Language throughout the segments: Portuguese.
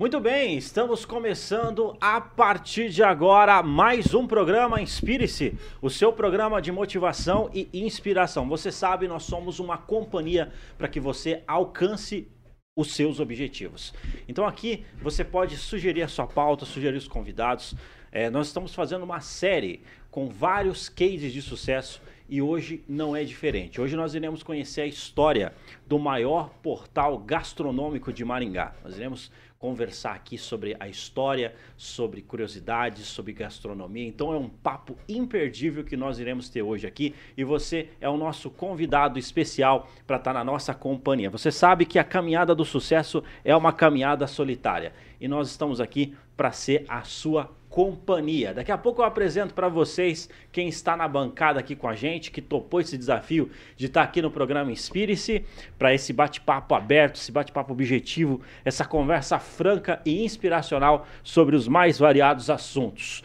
Muito bem, estamos começando a partir de agora mais um programa Inspire-se, o seu programa de motivação e inspiração. Você sabe, nós somos uma companhia para que você alcance os seus objetivos. Então aqui você pode sugerir a sua pauta, sugerir os convidados. É, nós estamos fazendo uma série com vários cases de sucesso e hoje não é diferente. Hoje nós iremos conhecer a história do maior portal gastronômico de Maringá. Nós iremos conversar aqui sobre a história, sobre curiosidades, sobre gastronomia. Então é um papo imperdível que nós iremos ter hoje aqui e você é o nosso convidado especial para estar tá na nossa companhia. Você sabe que a caminhada do sucesso é uma caminhada solitária e nós estamos aqui para ser a sua companhia. Daqui a pouco eu apresento para vocês quem está na bancada aqui com a gente, que topou esse desafio de estar aqui no programa Inspire-se, para esse bate-papo aberto, esse bate-papo objetivo, essa conversa franca e inspiracional sobre os mais variados assuntos.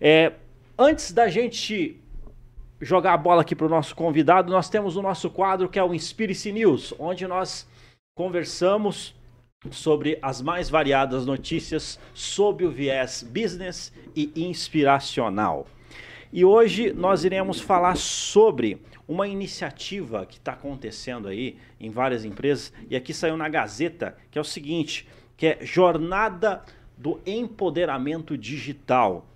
É, antes da gente jogar a bola aqui para o nosso convidado, nós temos o nosso quadro que é o Inspire-se News, onde nós conversamos sobre as mais variadas notícias sob o viés business e inspiracional. E hoje nós iremos falar sobre uma iniciativa que está acontecendo aí em várias empresas e aqui saiu na Gazeta que é o seguinte, que é Jornada do Empoderamento Digital.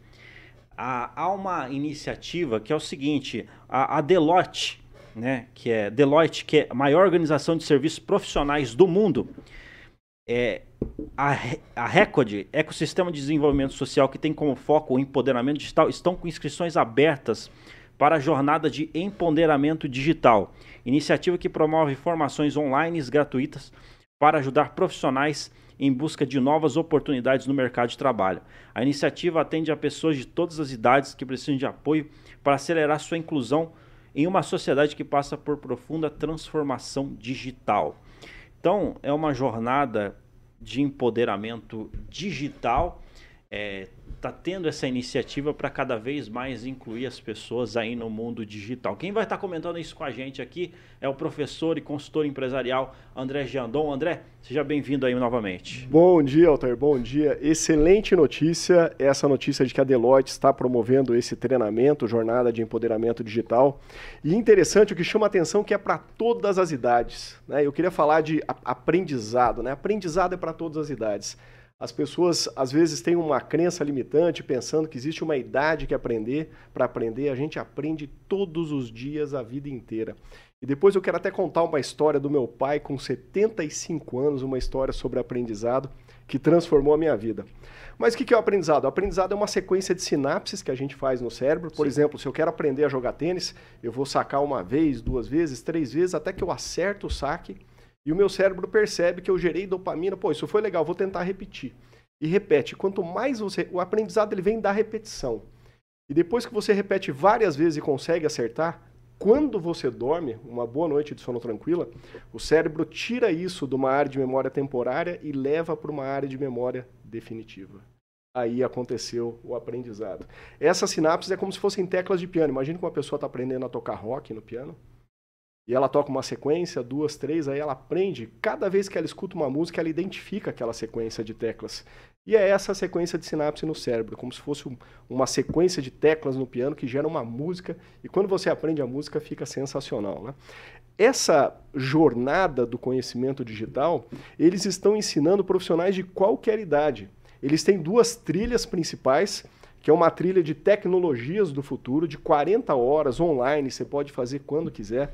há uma iniciativa que é o seguinte, a, Deloitte, né, que é Deloitte, que é a maior organização de serviços profissionais do mundo, é, a, a Record, Ecossistema de Desenvolvimento Social, que tem como foco o empoderamento digital, estão com inscrições abertas para a jornada de empoderamento digital. Iniciativa que promove formações online gratuitas para ajudar profissionais em busca de novas oportunidades no mercado de trabalho. A iniciativa atende a pessoas de todas as idades que precisam de apoio para acelerar sua inclusão em uma sociedade que passa por profunda transformação digital. Então, é uma jornada de empoderamento digital. É, está tendo essa iniciativa para cada vez mais incluir as pessoas aí no mundo digital. Quem vai estar tá comentando isso com a gente aqui é o professor e consultor empresarial André Giandon. André, seja bem-vindo aí novamente. Bom dia, Alter. Bom dia. Excelente notícia, essa notícia de que a Deloitte está promovendo esse treinamento, jornada de empoderamento digital. E interessante, o que chama a atenção é que é para todas as idades. Né? Eu queria falar de aprendizado. Né? Aprendizado é para todas as idades. As pessoas às vezes têm uma crença limitante, pensando que existe uma idade que aprender para aprender. A gente aprende todos os dias a vida inteira. E depois eu quero até contar uma história do meu pai com 75 anos, uma história sobre aprendizado que transformou a minha vida. Mas o que é o aprendizado? O aprendizado é uma sequência de sinapses que a gente faz no cérebro. Por Sim. exemplo, se eu quero aprender a jogar tênis, eu vou sacar uma vez, duas vezes, três vezes, até que eu acerto o saque e o meu cérebro percebe que eu gerei dopamina, pô, isso foi legal, vou tentar repetir. E repete. Quanto mais você. O aprendizado ele vem da repetição. E depois que você repete várias vezes e consegue acertar, quando você dorme, uma boa noite de sono tranquila, o cérebro tira isso de uma área de memória temporária e leva para uma área de memória definitiva. Aí aconteceu o aprendizado. Essas sinapses é como se fossem teclas de piano. Imagina que uma pessoa está aprendendo a tocar rock no piano e ela toca uma sequência, duas, três, aí ela aprende. Cada vez que ela escuta uma música, ela identifica aquela sequência de teclas. E é essa sequência de sinapse no cérebro, como se fosse uma sequência de teclas no piano que gera uma música. E quando você aprende a música, fica sensacional. Né? Essa jornada do conhecimento digital, eles estão ensinando profissionais de qualquer idade. Eles têm duas trilhas principais, que é uma trilha de tecnologias do futuro, de 40 horas online, você pode fazer quando quiser.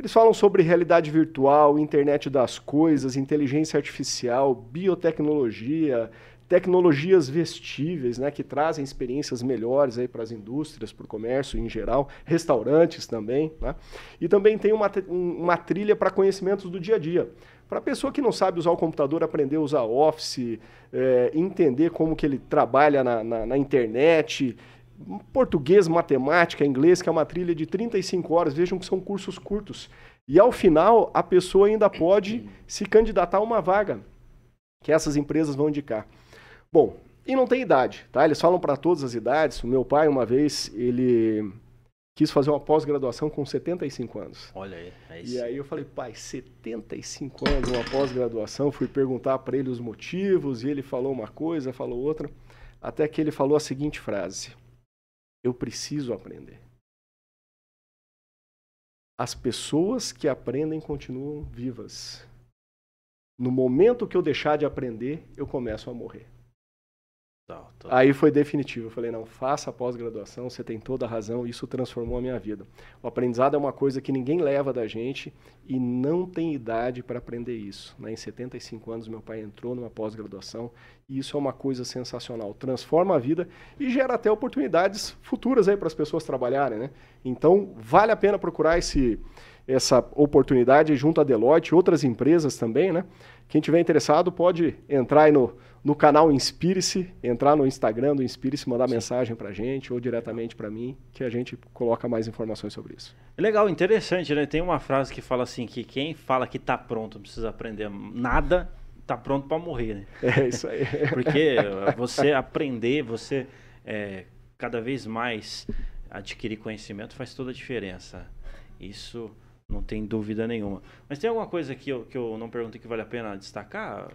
Eles falam sobre realidade virtual, internet das coisas, inteligência artificial, biotecnologia, tecnologias vestíveis, né, que trazem experiências melhores aí para as indústrias, para o comércio em geral, restaurantes também, né? E também tem uma, uma trilha para conhecimentos do dia a dia. Para a pessoa que não sabe usar o computador, aprender a usar Office, é, entender como que ele trabalha na, na, na internet, português, matemática, inglês, que é uma trilha de 35 horas. Vejam que são cursos curtos. E ao final, a pessoa ainda pode se candidatar a uma vaga que essas empresas vão indicar. Bom, e não tem idade, tá? Eles falam para todas as idades. O meu pai, uma vez, ele quis fazer uma pós-graduação com 75 anos. Olha aí. É e aí eu falei, pai, 75 anos, uma pós-graduação. Fui perguntar para ele os motivos e ele falou uma coisa, falou outra. Até que ele falou a seguinte frase: Eu preciso aprender. As pessoas que aprendem continuam vivas. No momento que eu deixar de aprender, eu começo a morrer. Aí foi definitivo. Eu falei, não, faça a pós-graduação, você tem toda a razão, isso transformou a minha vida. O aprendizado é uma coisa que ninguém leva da gente e não tem idade para aprender isso. Né? Em 75 anos, meu pai entrou numa pós-graduação e isso é uma coisa sensacional. Transforma a vida e gera até oportunidades futuras aí para as pessoas trabalharem. Né? Então, vale a pena procurar esse, essa oportunidade junto à Deloitte outras empresas também. Né? Quem tiver interessado pode entrar aí no no canal Inspire-se, entrar no Instagram do Inspire-se, mandar Sim. mensagem para a gente ou diretamente para mim, que a gente coloca mais informações sobre isso. Legal, interessante, né? Tem uma frase que fala assim, que quem fala que está pronto, não precisa aprender nada, está pronto para morrer, né? É isso aí. Porque você aprender, você é, cada vez mais adquirir conhecimento faz toda a diferença. Isso não tem dúvida nenhuma. Mas tem alguma coisa que eu, que eu não perguntei que vale a pena destacar?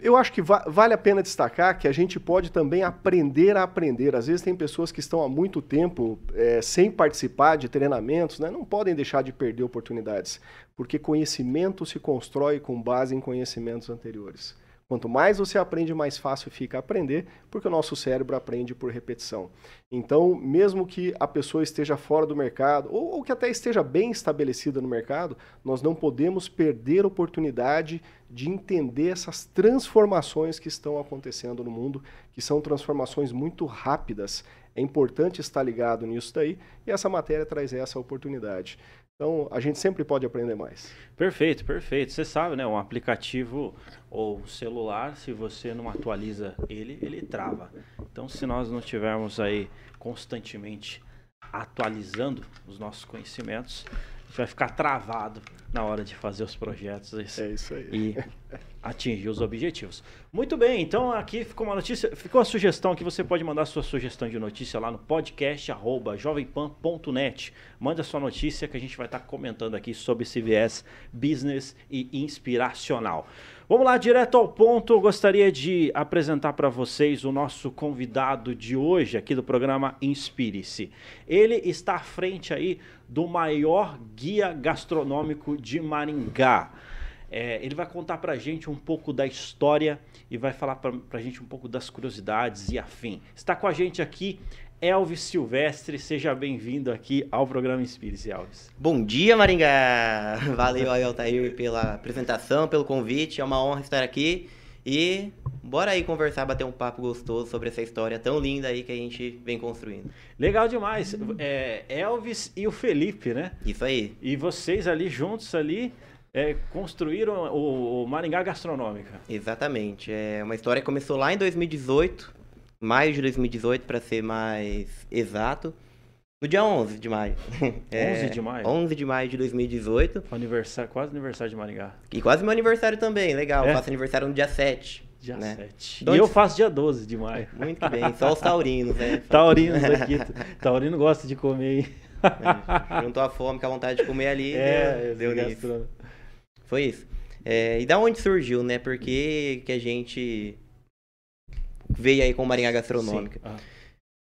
Eu acho que va vale a pena destacar que a gente pode também aprender a aprender. Às vezes tem pessoas que estão há muito tempo é, sem participar de treinamentos, né? não podem deixar de perder oportunidades, porque conhecimento se constrói com base em conhecimentos anteriores. Quanto mais você aprende, mais fácil fica aprender, porque o nosso cérebro aprende por repetição. Então, mesmo que a pessoa esteja fora do mercado, ou, ou que até esteja bem estabelecida no mercado, nós não podemos perder a oportunidade de entender essas transformações que estão acontecendo no mundo, que são transformações muito rápidas. É importante estar ligado nisso daí, e essa matéria traz essa oportunidade. Então, a gente sempre pode aprender mais. Perfeito, perfeito. Você sabe, né? Um aplicativo ou celular, se você não atualiza ele, ele trava. Então, se nós não tivermos aí constantemente atualizando os nossos conhecimentos, a gente vai ficar travado na hora de fazer os projetos é isso e atingir os objetivos. Muito bem, então aqui ficou uma notícia, ficou a sugestão que você pode mandar sua sugestão de notícia lá no podcast jovempan.net. Manda sua notícia que a gente vai estar comentando aqui sobre CVS Business e Inspiracional. Vamos lá, direto ao ponto. Eu gostaria de apresentar para vocês o nosso convidado de hoje aqui do programa Inspire-se. Ele está à frente aí do maior guia gastronômico de Maringá. É, ele vai contar para a gente um pouco da história e vai falar para a gente um pouco das curiosidades e afim. Está com a gente aqui Elvis Silvestre, seja bem-vindo aqui ao programa Inspire-se, Elvis. Bom dia, Maringá! Valeu aí, Altair, pela apresentação, pelo convite. É uma honra estar aqui. E bora aí conversar, bater um papo gostoso sobre essa história tão linda aí que a gente vem construindo. Legal demais. É, Elvis e o Felipe, né? Isso aí. E vocês ali juntos ali é, construíram o, o Maringá Gastronômica. Exatamente. É uma história que começou lá em 2018 maio de 2018, para ser mais exato. No dia 11 de maio. 11 é, de maio? 11 de maio de 2018. Aniversário, quase aniversário de Maringá. E quase meu aniversário também, legal. É? faço aniversário no dia 7. Dia né? 7. E eu faço dia 12 de maio. Muito bem, só os taurinos, né? taurinos aqui. Taurino gosta de comer. É, juntou a fome com a vontade de comer ali. É, deu, deu nisso. Foi isso. É, e da onde surgiu, né? Porque que a gente veio aí com Marinha Gastronômica. Ah.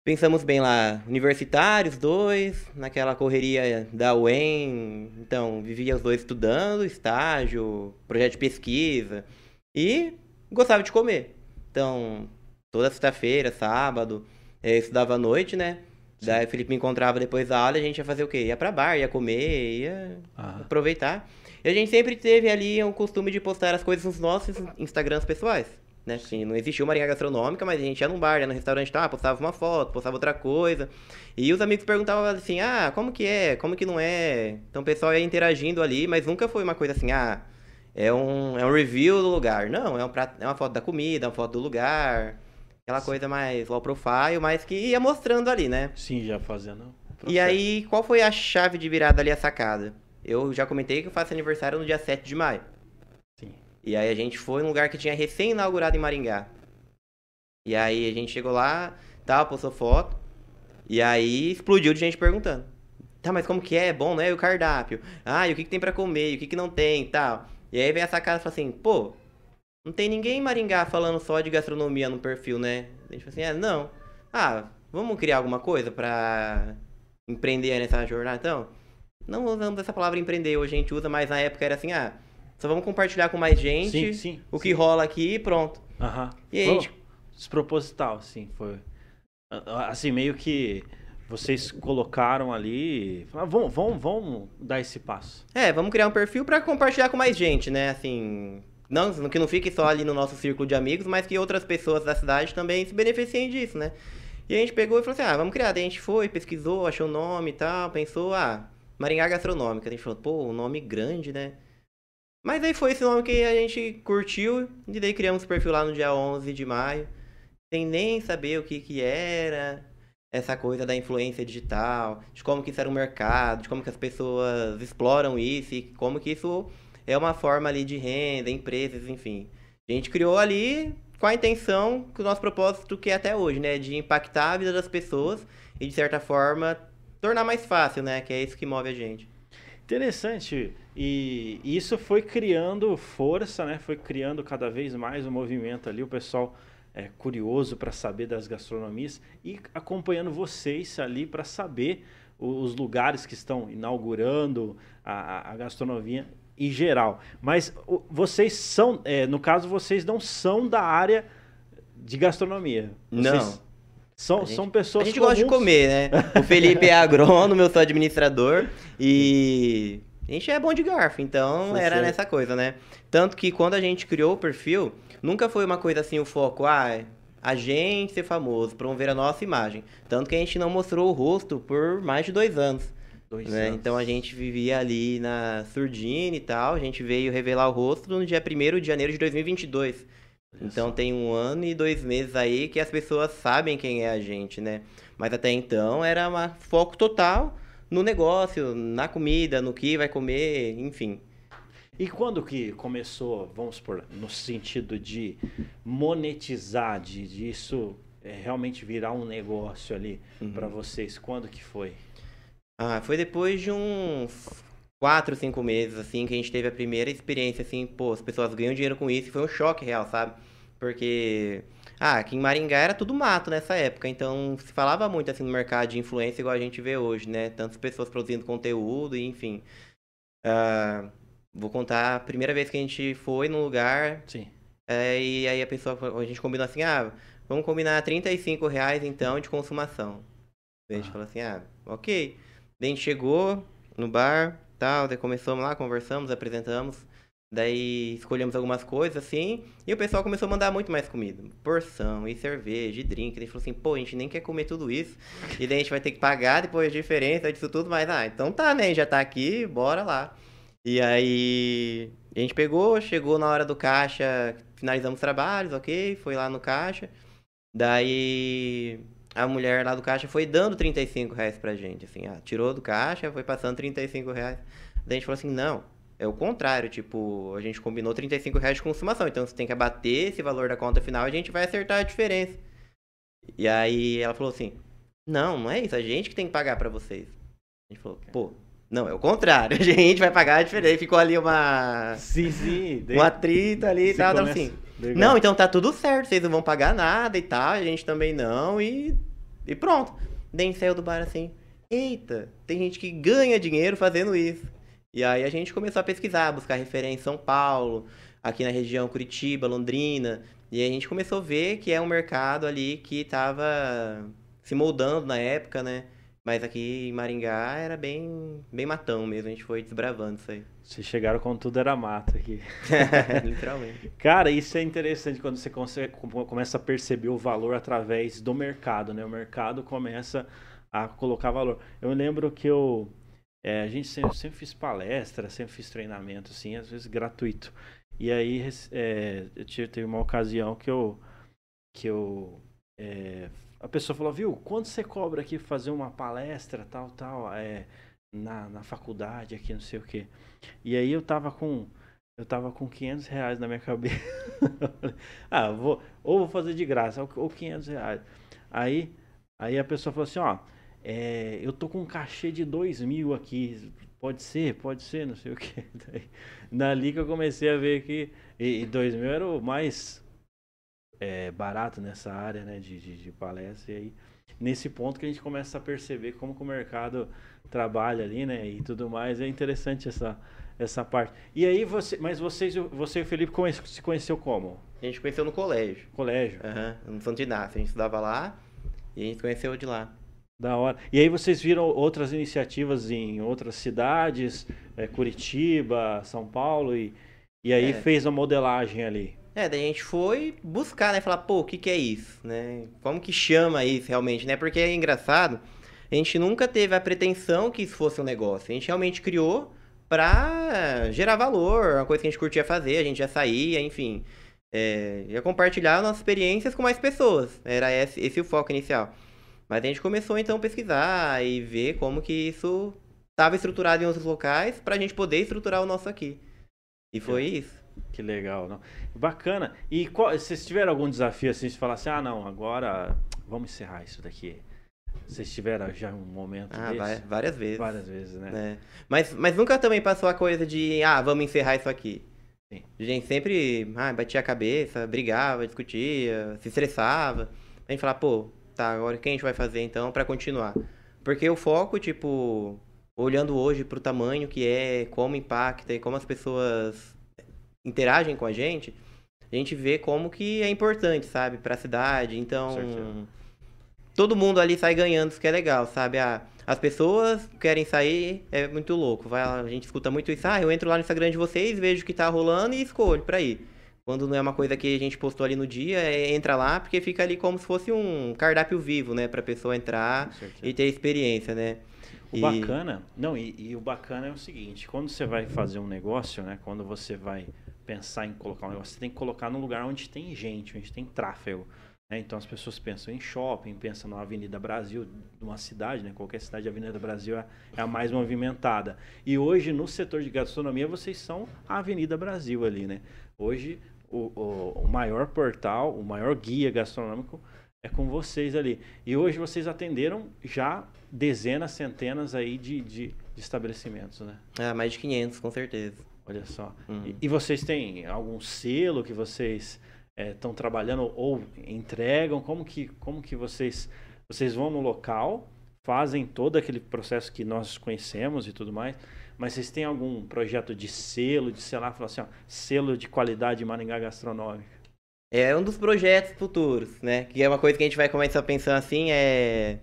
Pensamos bem lá, universitários, dois, naquela correria da UEM, então vivia os dois estudando, estágio, projeto de pesquisa e gostava de comer. Então, toda sexta-feira, sábado, eu estudava à noite, né? Sim. Daí o Felipe me encontrava depois da aula e a gente ia fazer o quê? Ia pra bar, ia comer, ia ah. aproveitar. E a gente sempre teve ali o costume de postar as coisas nos nossos Instagrams pessoais né? Assim, não existia uma linha gastronômica, mas a gente ia num bar, ia no restaurante, tá, postava uma foto, postava outra coisa. E os amigos perguntavam assim, ah, como que é? Como que não é? Então o pessoal ia interagindo ali, mas nunca foi uma coisa assim, ah, é um, é um review do lugar. Não, é, um prato, é uma foto da comida, é uma foto do lugar. Aquela coisa mais low profile, mas que ia mostrando ali, né? Sim, já fazendo. E aí, qual foi a chave de virada ali, a sacada? Eu já comentei que eu faço aniversário no dia 7 de maio. E aí a gente foi num lugar que tinha recém-inaugurado em Maringá. E aí a gente chegou lá, tal, postou foto. E aí explodiu de gente perguntando. Tá, mas como que é? É bom, né? E o cardápio? Ah, e o que, que tem para comer? E o que, que não tem tal? E aí vem essa cara e fala assim, pô, não tem ninguém em Maringá falando só de gastronomia no perfil, né? A gente fala assim, é, não. Ah, vamos criar alguma coisa pra empreender nessa jornada, então? Não usamos essa palavra empreender, hoje a gente usa, mas na época era assim, ah, só vamos compartilhar com mais gente sim, sim, o que sim. rola aqui e pronto. Aham. E aí, gente... Desproposital, sim, foi. Assim, meio que vocês colocaram ali, falaram, vamos, vamos, vamos dar esse passo. É, vamos criar um perfil para compartilhar com mais gente, né? Assim, não que não fique só ali no nosso círculo de amigos, mas que outras pessoas da cidade também se beneficiem disso, né? E a gente pegou e falou assim, ah, vamos criar. Daí a gente foi, pesquisou, achou o nome e tal, pensou, ah, Maringá Gastronômica. A gente falou, pô, um nome grande, né? Mas aí foi esse nome que a gente curtiu, e daí criamos o perfil lá no dia 11 de maio, sem nem saber o que que era, essa coisa da influência digital, de como que isso era um mercado, de como que as pessoas exploram isso e como que isso é uma forma ali de renda, empresas, enfim. A gente criou ali com a intenção, com o nosso propósito que é até hoje, né, de impactar a vida das pessoas e de certa forma tornar mais fácil, né, que é isso que move a gente. Interessante. E isso foi criando força, né? Foi criando cada vez mais o movimento ali, o pessoal é, curioso para saber das gastronomias e acompanhando vocês ali para saber os lugares que estão inaugurando a, a gastronomia em geral. Mas vocês são, é, no caso, vocês não são da área de gastronomia. Vocês não. São, gente, são pessoas A gente comuns. gosta de comer, né? O Felipe é agrônomo, eu sou administrador e a gente é bom de garfo, então Foi era nessa coisa, né? Tanto que quando a gente criou o perfil, nunca foi uma coisa assim o foco, ah, a gente ser famoso, promover a nossa imagem. Tanto que a gente não mostrou o rosto por mais de dois anos. Dois né? anos. Então a gente vivia ali na surdina e tal. A gente veio revelar o rosto no dia 1 de janeiro de 2022. Então tem um ano e dois meses aí que as pessoas sabem quem é a gente, né? Mas até então era um foco total no negócio, na comida, no que vai comer, enfim. E quando que começou, vamos supor, no sentido de monetizar, de, de isso é, realmente virar um negócio ali uhum. para vocês? Quando que foi? Ah, foi depois de uns quatro, cinco meses, assim, que a gente teve a primeira experiência, assim, pô, as pessoas ganham dinheiro com isso, e foi um choque real, sabe? Porque, ah, aqui em Maringá era tudo mato nessa época, então se falava muito, assim, no mercado de influência, igual a gente vê hoje, né? Tantas pessoas produzindo conteúdo, e enfim. Uh, vou contar a primeira vez que a gente foi num lugar. Sim. É, e aí a pessoa, a gente combinou assim, ah, vamos combinar 35 reais então de consumação. a gente ah. falou assim, ah, ok. Daí a gente chegou no bar, tal, daí começamos lá, conversamos, apresentamos. Daí escolhemos algumas coisas assim, e o pessoal começou a mandar muito mais comida. Porção, e cerveja, e drink. Daí falou assim, pô, a gente nem quer comer tudo isso. E daí a gente vai ter que pagar depois a diferença disso tudo, mas ah, então tá, né? Já tá aqui, bora lá. E aí a gente pegou, chegou na hora do caixa, finalizamos os trabalhos, ok? Foi lá no caixa. Daí a mulher lá do caixa foi dando 35 reais pra gente, assim, ah, tirou do caixa, foi passando 35 reais. Daí a gente falou assim, não, é o contrário, tipo, a gente combinou 35 reais de consumação, então você tem que abater esse valor da conta final e a gente vai acertar a diferença. E aí ela falou assim, não, não é isso, a gente que tem que pagar para vocês. A gente falou, pô, não, é o contrário, a gente vai pagar a diferença. Ficou ali uma... Sim, sim. Um atrito ali e tal, então, assim... Legal. Não, então tá tudo certo, vocês não vão pagar nada e tal, a gente também não, e e pronto. Daí saiu do bar assim, eita, tem gente que ganha dinheiro fazendo isso. E aí a gente começou a pesquisar, buscar referência em São Paulo, aqui na região Curitiba, Londrina. E a gente começou a ver que é um mercado ali que estava se moldando na época, né? Mas aqui em Maringá era bem, bem matão mesmo, a gente foi desbravando isso aí. Vocês chegaram quando tudo era mato aqui. Literalmente. Cara, isso é interessante quando você começa a perceber o valor através do mercado, né? O mercado começa a colocar valor. Eu lembro que eu. É, a gente sempre, sempre fiz palestra, sempre fiz treinamento, assim, às vezes gratuito. E aí é, eu tive, teve uma ocasião que eu. Que eu é, a pessoa falou, viu, quanto você cobra aqui fazer uma palestra, tal, tal, é, na, na faculdade aqui, não sei o quê. E aí eu tava com, eu tava com 500 reais na minha cabeça. ah, vou, ou vou fazer de graça, ou, ou 500 reais. Aí, aí a pessoa falou assim, ó, é, eu tô com um cachê de dois mil aqui, pode ser, pode ser, não sei o que. Dali que eu comecei a ver que e, e dois mil era o mais é, barato nessa área, né, de, de, de palestra. E aí, nesse ponto que a gente começa a perceber como que o mercado trabalha ali, né, e tudo mais. É interessante essa, essa parte. E aí, você, mas vocês, você e o Felipe se conheceu como? A gente conheceu no colégio. Colégio? Aham, uhum, no Santo Inácio. A gente estudava lá e a gente conheceu de lá. Da hora. E aí vocês viram outras iniciativas em outras cidades, é, Curitiba, São Paulo, e, e aí é. fez a modelagem ali. É, daí a gente foi buscar, né? Falar, pô, o que, que é isso, né? Como que chama isso realmente, né? Porque é engraçado, a gente nunca teve a pretensão que isso fosse um negócio. A gente realmente criou pra gerar valor, uma coisa que a gente curtia fazer, a gente já saía, enfim. É, ia compartilhar nossas experiências com mais pessoas. Era esse, esse o foco inicial. Mas a gente começou então a pesquisar e ver como que isso estava estruturado em outros locais para a gente poder estruturar o nosso aqui. E foi que, isso. Que legal, não? Bacana. E qual, vocês tiveram algum desafio assim, de falar assim, ah não, agora vamos encerrar isso daqui? Vocês tiveram já um momento ah, desse? várias vezes. Várias vezes, né? É. Mas, mas nunca também passou a coisa de, ah, vamos encerrar isso aqui. Sim. A gente sempre ah, batia a cabeça, brigava, discutia, se estressava. A gente falava, pô, tá, agora o que a gente vai fazer então para continuar? Porque o foco, tipo, olhando hoje pro tamanho que é, como impacta e como as pessoas interagem com a gente, a gente vê como que é importante, sabe, para a cidade. Então, todo mundo ali sai ganhando, isso que é legal, sabe? Ah, as pessoas querem sair, é muito louco. Vai, a gente escuta muito isso. Ah, eu entro lá no Instagram de vocês, vejo o que tá rolando e escolho para ir. Quando não é uma coisa que a gente postou ali no dia, é, entra lá porque fica ali como se fosse um cardápio vivo, né? Pra pessoa entrar e ter experiência, né? O e... bacana, não, e, e, o bacana é o seguinte, quando você vai fazer um negócio, né? Quando você vai pensar em colocar um negócio, você tem que colocar num lugar onde tem gente, onde tem tráfego. Né? Então as pessoas pensam em shopping, pensam na Avenida Brasil, numa cidade, né? qualquer cidade, a Avenida Brasil é, é a mais movimentada. E hoje no setor de gastronomia vocês são a Avenida Brasil ali, né? Hoje o, o, o maior portal, o maior guia gastronômico é com vocês ali. E hoje vocês atenderam já dezenas, centenas aí de, de, de estabelecimentos, né? Ah, mais de 500, com certeza. Olha só. Uhum. E, e, vocês têm algum selo que vocês estão é, trabalhando ou entregam? Como que, como que vocês, vocês vão no local, fazem todo aquele processo que nós conhecemos e tudo mais, mas vocês têm algum projeto de selo, de selar, falar assim, ó, selo de qualidade Maringá Gastronômica? É um dos projetos futuros, né? Que é uma coisa que a gente vai começar pensando assim, é...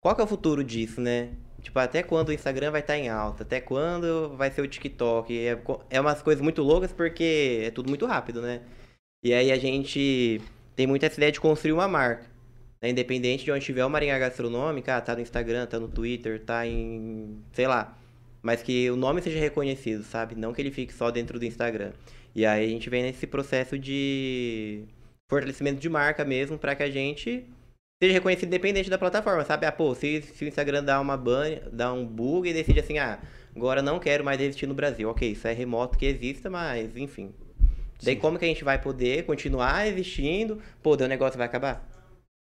Qual que é o futuro disso, né? Tipo, até quando o Instagram vai estar tá em alta? Até quando vai ser o TikTok? É, é umas coisas muito loucas porque é tudo muito rápido, né? E aí a gente tem muita essa ideia de construir uma marca. Né? Independente de onde tiver o Maringá Gastronômica, ah, tá no Instagram, tá no Twitter, tá em... sei lá mas que o nome seja reconhecido, sabe? Não que ele fique só dentro do Instagram. E aí a gente vem nesse processo de fortalecimento de marca mesmo, para que a gente seja reconhecido independente da plataforma, sabe? Ah, pô, se, se o Instagram dá uma ban, dá um bug e decide assim, ah, agora não quero mais existir no Brasil. Ok, isso é remoto que exista, mas enfim. Daí sim. como que a gente vai poder continuar existindo? Pô, o negócio vai acabar?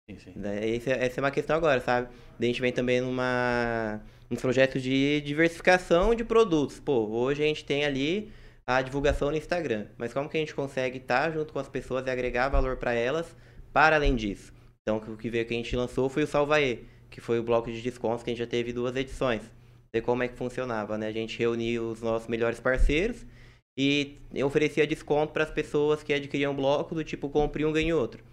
Sim, sim. Daí, essa, essa é uma questão agora, sabe? Daí a gente vem também numa uns projetos de diversificação de produtos. Pô, hoje a gente tem ali a divulgação no Instagram, mas como que a gente consegue estar junto com as pessoas e agregar valor para elas para além disso? Então, o que veio que a gente lançou foi o Salvaê, que foi o bloco de descontos que a gente já teve duas edições. E como é que funcionava, né? A gente reunia os nossos melhores parceiros e oferecia desconto para as pessoas que adquiriam bloco do tipo compre um ganhe outro.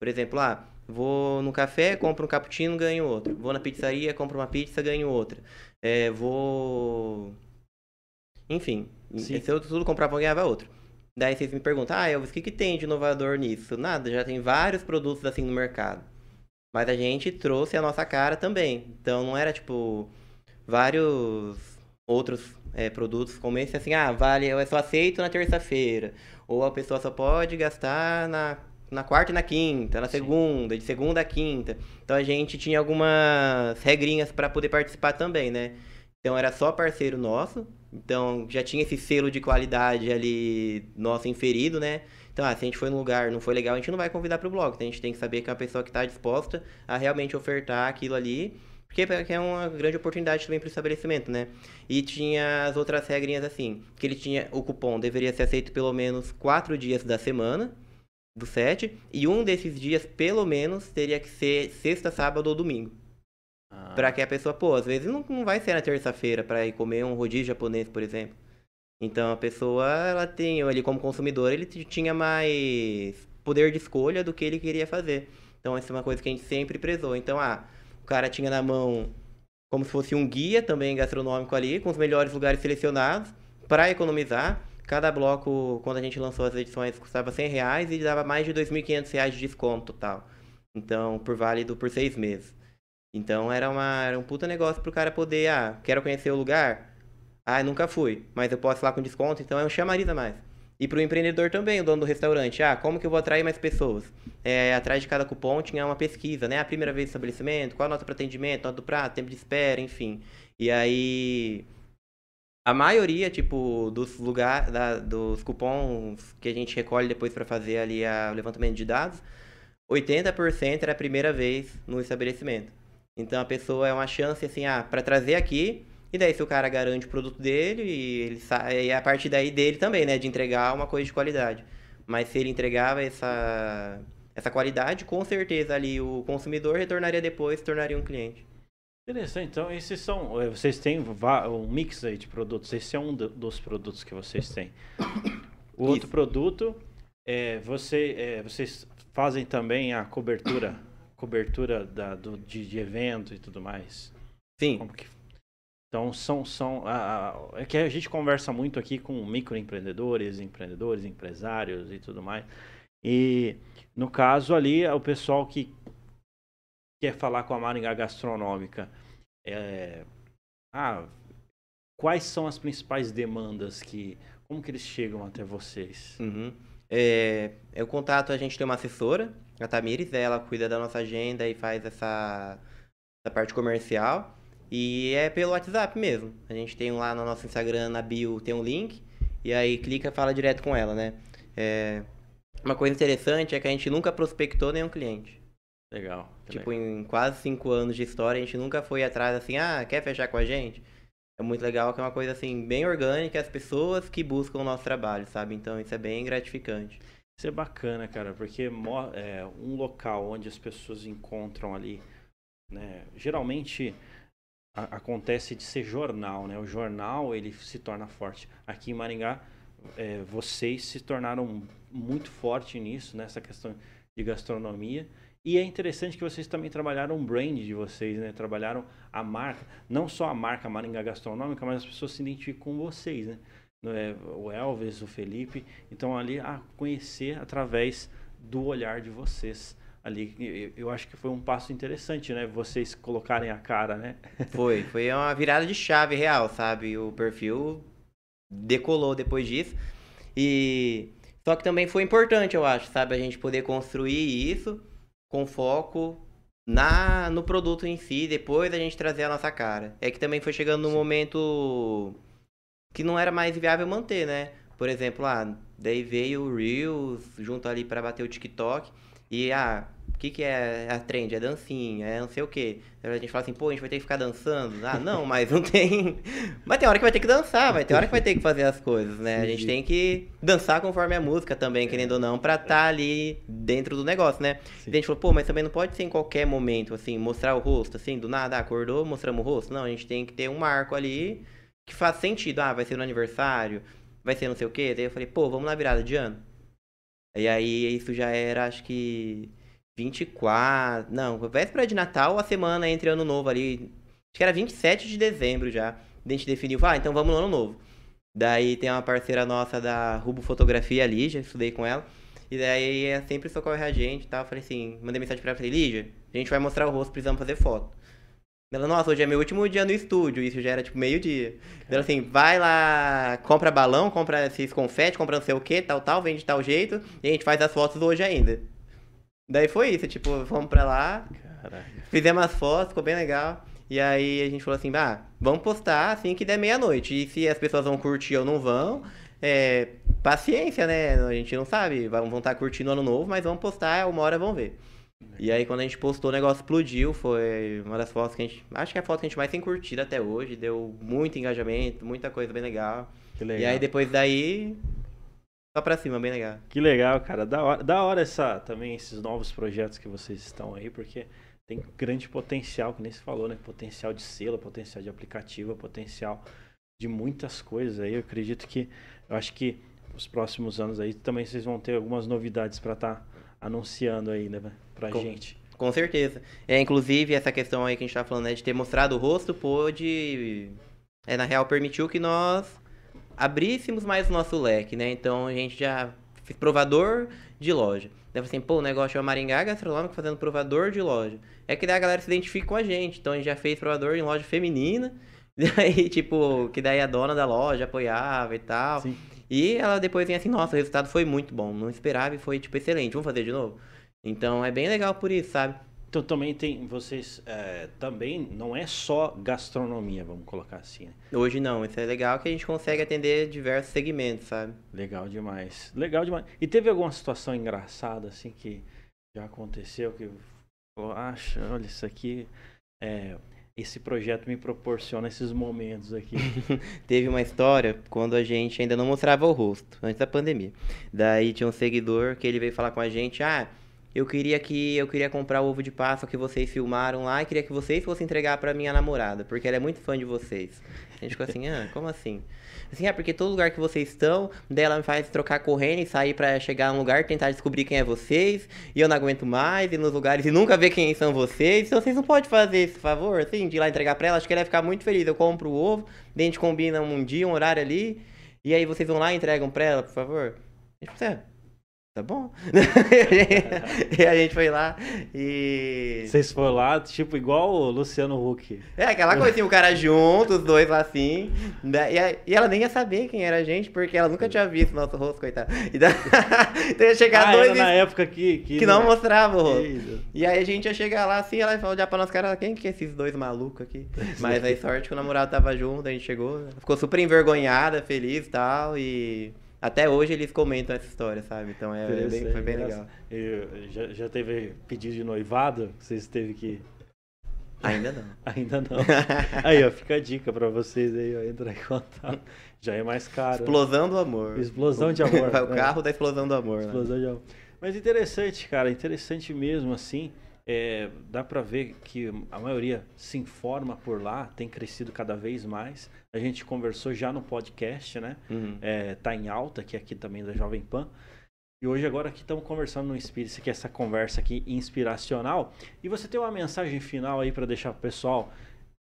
Por exemplo, ah, Vou no café, compro um cappuccino, ganho outro. Vou na pizzaria, compro uma pizza, ganho outra. É, vou. Enfim, se eu tudo comprava, eu ganhava outro. Daí vocês me perguntam, ah, Elvis, o que, que tem de inovador nisso? Nada, já tem vários produtos assim no mercado. Mas a gente trouxe a nossa cara também. Então não era tipo vários outros é, produtos como esse, assim, ah, vale, eu só aceito na terça-feira. Ou a pessoa só pode gastar na na quarta e na quinta, na segunda, de segunda a quinta. Então a gente tinha algumas regrinhas para poder participar também, né? Então era só parceiro nosso, então já tinha esse selo de qualidade ali nosso inferido, né? Então, ah, se a gente foi num lugar não foi legal, a gente não vai convidar para o blog. Então a gente tem que saber que é uma pessoa que está disposta a realmente ofertar aquilo ali porque é uma grande oportunidade também para o estabelecimento, né? E tinha as outras regrinhas assim, que ele tinha o cupom deveria ser aceito pelo menos quatro dias da semana, do sete, e um desses dias, pelo menos, teria que ser sexta, sábado ou domingo. Ah. Para que a pessoa, pô, às vezes não, não vai ser na terça-feira para ir comer um rodízio japonês, por exemplo. Então a pessoa, ela tem, ali como consumidor, ele tinha mais poder de escolha do que ele queria fazer. Então essa é uma coisa que a gente sempre prezou. Então, ah, o cara tinha na mão como se fosse um guia também gastronômico ali, com os melhores lugares selecionados, para economizar. Cada bloco, quando a gente lançou as edições, custava 100 reais e dava mais de 2.500 reais de desconto total. Então, por válido por seis meses. Então, era, uma, era um puta negócio pro cara poder, ah, quero conhecer o lugar? Ah, nunca fui, mas eu posso ir lá com desconto, então é um chamariz a mais. E para o empreendedor também, o dono do restaurante. Ah, como que eu vou atrair mais pessoas? É, atrás de cada cupom tinha uma pesquisa, né? A primeira vez no estabelecimento, qual a nota para atendimento, nota do prato, tempo de espera, enfim. E aí, a maioria, tipo, dos lugares, dos cupons que a gente recolhe depois para fazer ali o levantamento de dados, 80% era a primeira vez no estabelecimento. Então a pessoa é uma chance, assim, ah, para trazer aqui, e daí, se o cara garante o produto dele, e ele sai, e a partir daí dele também, né? De entregar uma coisa de qualidade. Mas se ele entregava essa, essa qualidade, com certeza ali o consumidor retornaria depois, se tornaria um cliente. Interessante. Então, esses são. Eh, vocês têm um mix aí de produtos. Esse é um dos produtos que vocês têm. O outro produto, é, você, é, vocês fazem também a cobertura cobertura da, do, de, de evento e tudo mais. Sim. Que então, são. são a, a, é que a gente conversa muito aqui com microempreendedores, empreendedores, empresários e tudo mais. E, no caso ali, é o pessoal que quer falar com a Maringá Gastronômica. É, ah, quais são as principais demandas que. Como que eles chegam até vocês? Uhum. É, é o contato, a gente tem uma assessora, a Tamires, ela cuida da nossa agenda e faz essa, essa parte comercial. E é pelo WhatsApp mesmo. A gente tem lá no nosso Instagram, na bio, tem um link. E aí clica e fala direto com ela, né? É... Uma coisa interessante é que a gente nunca prospectou nenhum cliente. Legal. Tipo, legal. em quase cinco anos de história, a gente nunca foi atrás assim, ah, quer fechar com a gente? É muito legal que é uma coisa assim, bem orgânica, as pessoas que buscam o nosso trabalho, sabe? Então isso é bem gratificante. Isso é bacana, cara, porque é um local onde as pessoas encontram ali, né? Geralmente a, acontece de ser jornal, né? O jornal ele se torna forte. Aqui em Maringá, é, vocês se tornaram muito forte nisso, nessa questão de gastronomia. E é interessante que vocês também trabalharam o brand de vocês, né? Trabalharam a marca, não só a marca Maringá Gastronômica, mas as pessoas se identificam com vocês, né? É, o Elvis, o Felipe. Então ali a conhecer através do olhar de vocês ali. Eu acho que foi um passo interessante, né? Vocês colocarem a cara, né? Foi, foi uma virada de chave real, sabe? O perfil decolou depois disso. E só que também foi importante, eu acho, sabe, a gente poder construir isso com foco na no produto em si, depois a gente trazer a nossa cara. É que também foi chegando num momento que não era mais viável manter, né? Por exemplo, ah, daí veio o Reels junto ali para bater o TikTok. E, ah, o que, que é a trend? É dancinha, é não sei o quê. A gente fala assim, pô, a gente vai ter que ficar dançando. Ah, não, mas não tem. Mas tem hora que vai ter que dançar, vai ter hora que vai ter que fazer as coisas, né? A gente tem que dançar conforme a música também, querendo ou não, pra estar tá ali dentro do negócio, né? E a gente falou, pô, mas também não pode ser em qualquer momento, assim, mostrar o rosto, assim, do nada, ah, acordou, mostramos o rosto. Não, a gente tem que ter um marco ali que faz sentido. Ah, vai ser no aniversário, vai ser não sei o quê. Daí eu falei, pô, vamos na virada de ano. E aí isso já era, acho que 24. Não, véspera de Natal, a semana entre ano novo ali. Acho que era 27 de dezembro já. A gente definiu, ah, então vamos no ano novo. Daí tem uma parceira nossa da Rubo Fotografia, Lígia, estudei com ela. E daí sempre socorre a gente e tal. Falei assim, mandei mensagem pra ela, falei, Lígia, a gente vai mostrar o rosto, precisamos fazer foto. Ela, nossa, hoje é meu último dia no estúdio, isso já era tipo meio-dia. Ela assim, vai lá, compra balão, compra esses confetes, compra não sei o que, tal, tal, vende de tal jeito, e a gente faz as fotos hoje ainda. Daí foi isso, tipo, fomos pra lá, Caraca. fizemos as fotos, ficou bem legal. E aí a gente falou assim, ah, vamos postar assim que der meia-noite. E se as pessoas vão curtir ou não vão, é, paciência, né? A gente não sabe, vão estar tá curtindo o ano novo, mas vamos postar, uma hora vão ver. E aí quando a gente postou, o negócio explodiu. Foi uma das fotos que a gente. Acho que é a foto que a gente mais tem curtido até hoje. Deu muito engajamento, muita coisa bem legal. Que legal. E aí depois daí. Só pra cima, bem legal. Que legal, cara. Da hora, da hora essa, também esses novos projetos que vocês estão aí, porque tem grande potencial, que nem se falou, né? Potencial de selo, potencial de aplicativo, potencial de muitas coisas aí. Eu acredito que. Eu acho que os próximos anos aí também vocês vão ter algumas novidades para estar tá anunciando aí, né? Pra Com- gente. Com certeza. É, inclusive, essa questão aí que a gente tá falando, né, de ter mostrado o rosto, pôde, é, na real, permitiu que nós abríssemos mais o nosso leque, né? Então, a gente já fez provador de loja. Daí, assim, pô, o negócio é o Maringá Gastronômico fazendo provador de loja. É que daí a galera se identifica com a gente. Então, a gente já fez provador em loja feminina. Daí, tipo, que daí a dona da loja apoiava e tal. Sim. E ela depois vem assim, nossa, o resultado foi muito bom. Não esperava e foi, tipo, excelente. Vamos fazer de novo? Então, é bem legal por isso, sabe? Então também tem. Vocês é, também não é só gastronomia, vamos colocar assim, né? Hoje não, isso é legal que a gente consegue atender diversos segmentos, sabe? Legal demais. Legal demais. E teve alguma situação engraçada, assim, que já aconteceu, que acha, olha, isso aqui, é, esse projeto me proporciona esses momentos aqui. Teve uma história quando a gente ainda não mostrava o rosto, antes da pandemia. Daí tinha um seguidor que ele veio falar com a gente, ah, eu queria que eu queria comprar o ovo de Páscoa que vocês filmaram lá e queria que vocês fossem entregar pra minha namorada, porque ela é muito fã de vocês. A gente ficou assim, ah, como assim? Assim, ah, porque todo lugar que vocês estão, dela me faz trocar correndo e sair pra chegar a um lugar, tentar descobrir quem é vocês, e eu não aguento mais, ir nos lugares e nunca ver quem são vocês, então vocês não podem fazer esse favor, assim, de ir lá entregar pra ela, acho que ela vai ficar muito feliz. Eu compro o ovo, daí a gente combina um dia, um horário ali, e aí vocês vão lá e entregam pra ela, por favor. A gente, "É, tá bom. e a gente foi lá e... Vocês foram lá, tipo, igual o Luciano Huck. É, aquela coisa assim, o cara junto, os dois lá assim. né, E, e ela nem ia saber quem era a gente, porque ela nunca tinha visto nosso rosto, coitado. E da... então ia chegar Ah, dois era e- na época que... Que, que não mostrava o rosto. E aí a gente ia chegar lá assim, ela ia olhar pra nossa cara, quem que é esses dois malucos aqui? Mas aí sorte que o namorado tava junto, a gente chegou, ficou super envergonhada, feliz e tal, e até hoje eles comentam essa história, sabe? Então é, é bem- foi bem legal. Eu- já, já teve pedido de noivado? Vocês teve que... Ainda não. Ainda não. Aí, ó, fica a dica pra vocês aí, ó, entrar em contato. Já é mais caro. Explosão do amor. Explosão de amor. O né? carro da explosão do amor. né? Explosão de amor. Mas interessante, cara, interessante mesmo, assim. É, dá pra ver que a maioria se informa por lá, tem crescido cada vez mais. A gente conversou já no podcast, né? Uhum. É, tá em alta, que é aqui também da Jovem Pan. E hoje agora aqui estamos conversando no Spirit, que é essa conversa aqui inspiracional. E você tem uma mensagem final aí para deixar pro pessoal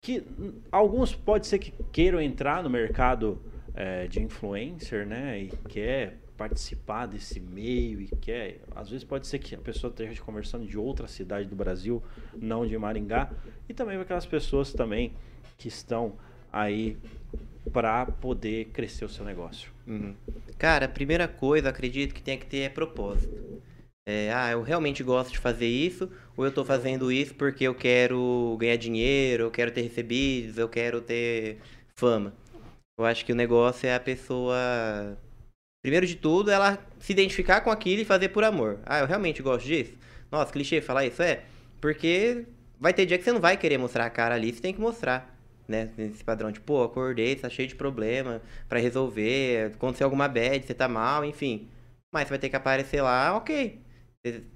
que hum, alguns pode ser que queiram entrar no mercado é, de influencer, né? E quer participar desse meio e quer, às vezes pode ser que a pessoa esteja conversando de outra cidade do Brasil, não de Maringá, e também aquelas pessoas também que estão aí para poder crescer o seu negócio. Uhum. Cara, a primeira coisa, acredito que tem que ter é propósito. É, ah, eu realmente gosto de fazer isso, ou eu tô fazendo isso porque eu quero ganhar dinheiro, eu quero ter recebidos, eu quero ter fama. Eu acho que o negócio é a pessoa, primeiro de tudo, ela se identificar com aquilo e fazer por amor. Ah, eu realmente gosto disso? Nossa, clichê falar isso, é? Porque vai ter dia que você não vai querer mostrar a cara ali, você tem que mostrar. Né? Esse padrão de, pô, acordei, tá cheio de problema pra resolver, aconteceu alguma bad, você tá mal, enfim. Mas você vai ter que aparecer lá, ok.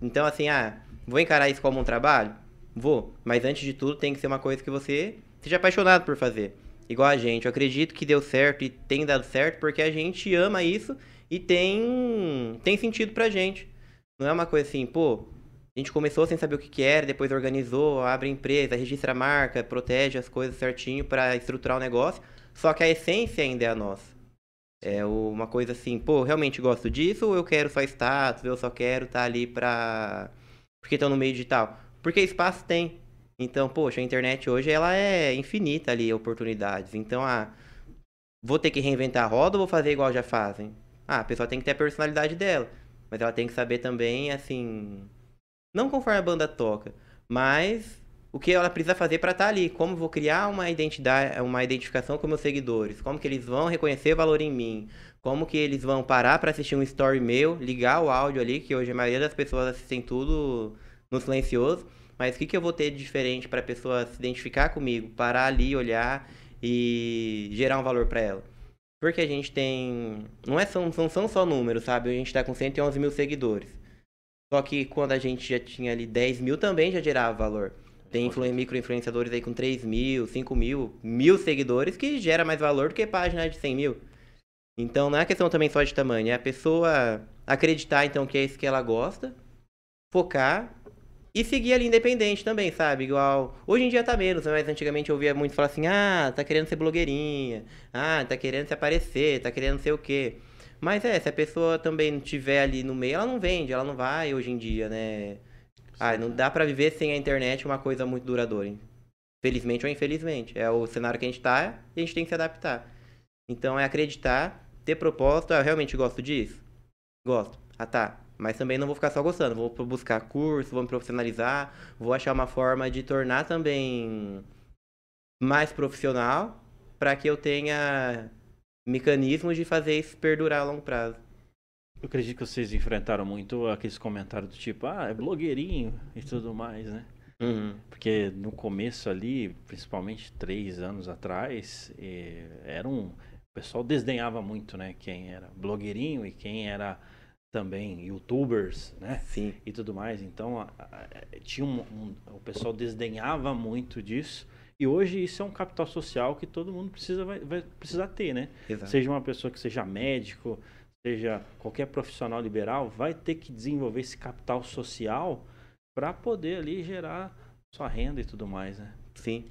Então, assim, ah, vou encarar isso como um trabalho? Vou. Mas antes de tudo, tem que ser uma coisa que você seja apaixonado por fazer. Igual a gente. Eu acredito que deu certo e tem dado certo porque a gente ama isso e tem, tem sentido pra gente. Não é uma coisa assim, pô, a gente começou sem saber o que, que era, depois organizou, abre empresa, registra a marca, protege as coisas certinho pra estruturar o negócio. Só que a essência ainda é a nossa. É uma coisa assim, pô, realmente gosto disso ou eu quero só status, eu só quero estar ali pra. Porque estão no meio digital? Porque espaço tem. Então, poxa, a internet hoje ela é infinita ali, oportunidades. Então, ah, vou ter que reinventar a roda ou vou fazer igual já fazem? Ah, a pessoa tem que ter a personalidade dela. Mas ela tem que saber também, assim. Não conforme a banda toca, mas o que ela precisa fazer para estar ali, como vou criar uma identidade, uma identificação com meus seguidores, como que eles vão reconhecer valor em mim, como que eles vão parar para assistir um story meu, ligar o áudio ali, que hoje a maioria das pessoas assistem tudo no silencioso. Mas o que, que eu vou ter de diferente para a pessoa se identificar comigo, parar ali, olhar e gerar um valor para ela? Porque a gente tem. Não, é, são, não são só números, sabe? A gente está com 111 mil seguidores. Só que quando a gente já tinha ali 10 mil também já gerava valor. Tem influ micro-influenciadores aí com 3 mil, 5 mil, mil seguidores que gera mais valor do que página de 100 mil. Então não é questão também só de tamanho, é a pessoa acreditar então que é isso que ela gosta, focar e seguir ali independente também, sabe? Igual. Hoje em dia tá menos, mas antigamente eu ouvia muito falar assim: ah, tá querendo ser blogueirinha, ah, tá querendo se aparecer, tá querendo ser o quê. Mas é, se a pessoa também não tiver ali no meio, ela não vende, ela não vai hoje em dia, né? Ah, não dá para viver sem a internet uma coisa muito duradoura. Hein? Felizmente ou infelizmente. É o cenário que a gente tá e a gente tem que se adaptar. Então é acreditar, ter propósito. Ah, eu realmente gosto disso? Gosto. Ah, tá. Mas também não vou ficar só gostando. Vou buscar curso, vou me profissionalizar, vou achar uma forma de tornar também mais profissional para que eu tenha mecanismos de fazer isso perdurar a longo prazo. Eu acredito que vocês enfrentaram muito aqueles comentários do tipo, ah, é blogueirinho e tudo mais, né? Uhum. Porque no começo ali, principalmente três anos atrás, era um. O pessoal desdenhava muito, né? Quem era blogueirinho e quem era também youtubers, né? Sim. E tudo mais. Então, a, a, tinha um, um, o pessoal desdenhava muito disso. E hoje isso é um capital social que todo mundo precisa vai, vai precisar ter, né? Exato. Seja uma pessoa que seja médico, seja qualquer profissional liberal, vai ter que desenvolver esse capital social para poder ali gerar sua renda e tudo mais, né? Sim.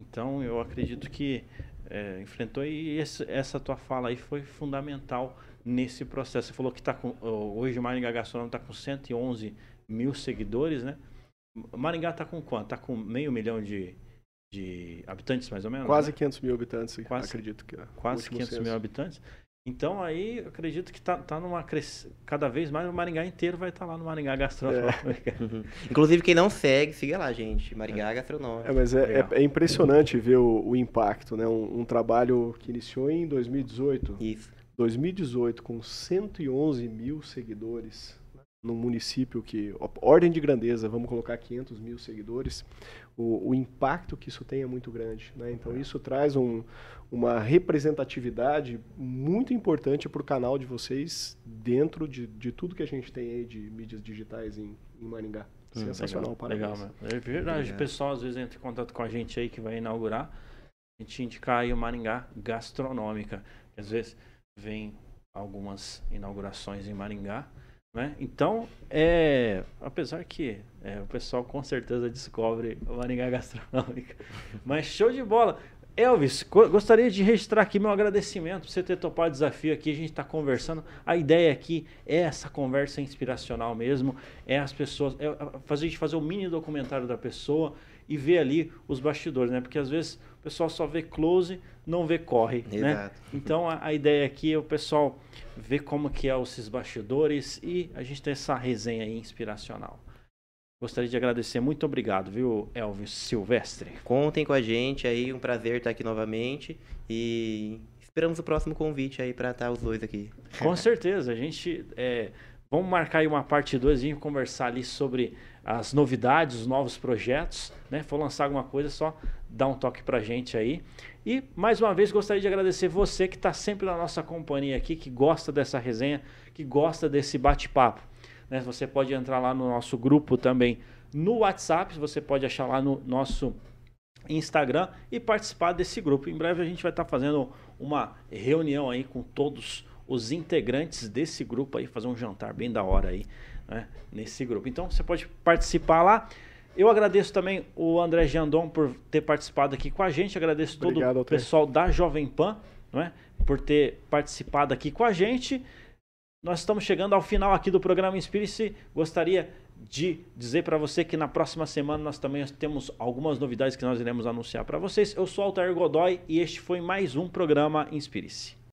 Então eu acredito que é, enfrentou e esse, essa tua fala aí foi fundamental nesse processo. Você falou que tá com, hoje o Maringá Gastronômico está com 111 mil seguidores, né? Maringá está com quanto? Está com meio milhão de, de habitantes, mais ou menos? Quase né? 500 mil habitantes, Quase, acredito que é. Quase 500 censo. mil habitantes. Então aí eu acredito que tá, tá numa cres... cada vez mais o Maringá inteiro vai estar tá lá no Maringá Gastronômico. É. Uhum. Inclusive quem não segue, siga lá, gente. Maringá é. Gastronômico. É, mas é, é, é impressionante ver o, o impacto, né? Um, um, trabalho que iniciou em 2018. Isso. 2018 com 111 mil seguidores num município que, ordem de grandeza, vamos colocar 500 mil seguidores, o, o impacto que isso tem é muito grande. Né? Então, isso traz um, uma representatividade muito importante para o canal de vocês dentro de, de tudo que a gente tem aí de mídias digitais em, em Maringá. Hum, Sensacional, legal, parabéns. Legal, É verdade, o pessoal às vezes entra em contato com a gente aí que vai inaugurar, a gente indicar aí o Maringá Gastronômica. Às vezes vem algumas inaugurações em Maringá, né? Então, é, apesar que é, o pessoal com certeza descobre o Maringá Gastronômica. Mas show de bola. Elvis, gostaria de registrar aqui meu agradecimento por você ter topado o desafio aqui. A gente está conversando. A ideia aqui é essa conversa inspiracional mesmo. É as pessoas. É fazer, a gente fazer um mini documentário da pessoa e ver ali os bastidores, né? Porque às vezes o pessoal só vê close, não vê corre, né? Exato. né? Então a, a, ideia aqui é o pessoal ver como que é esses bastidores e a gente ter essa resenha aí inspiracional. Gostaria de agradecer, muito obrigado, viu, Elvis Silvestre. Contem com a gente aí, um prazer estar aqui novamente e esperamos o próximo convite aí para estar os dois aqui. Com certeza, a gente é, vamos marcar aí uma parte 2 e conversar ali sobre as novidades, os novos projetos, né? For lançar alguma coisa, só dá um toque pra gente aí. E mais uma vez gostaria de agradecer você que está sempre na nossa companhia aqui, que gosta dessa resenha, que gosta desse bate-papo. Né? Você pode entrar lá no nosso grupo também no WhatsApp, você pode achar lá no nosso Instagram e participar desse grupo. Em breve a gente vai estar tá fazendo uma reunião aí com todos os integrantes desse grupo aí, fazer um jantar bem da hora aí né, nesse grupo. Então você pode participar lá. Eu agradeço também o André Giandon por ter participado aqui com a gente. Agradeço Obrigado, todo o pessoal da Jovem Pan não é? por ter participado aqui com a gente. Nós estamos chegando ao final aqui do programa Inspire-se. Gostaria de dizer para você que na próxima semana nós também temos algumas novidades que nós iremos anunciar para vocês. Eu sou Altair Godoy e este foi mais um programa Inspire-se.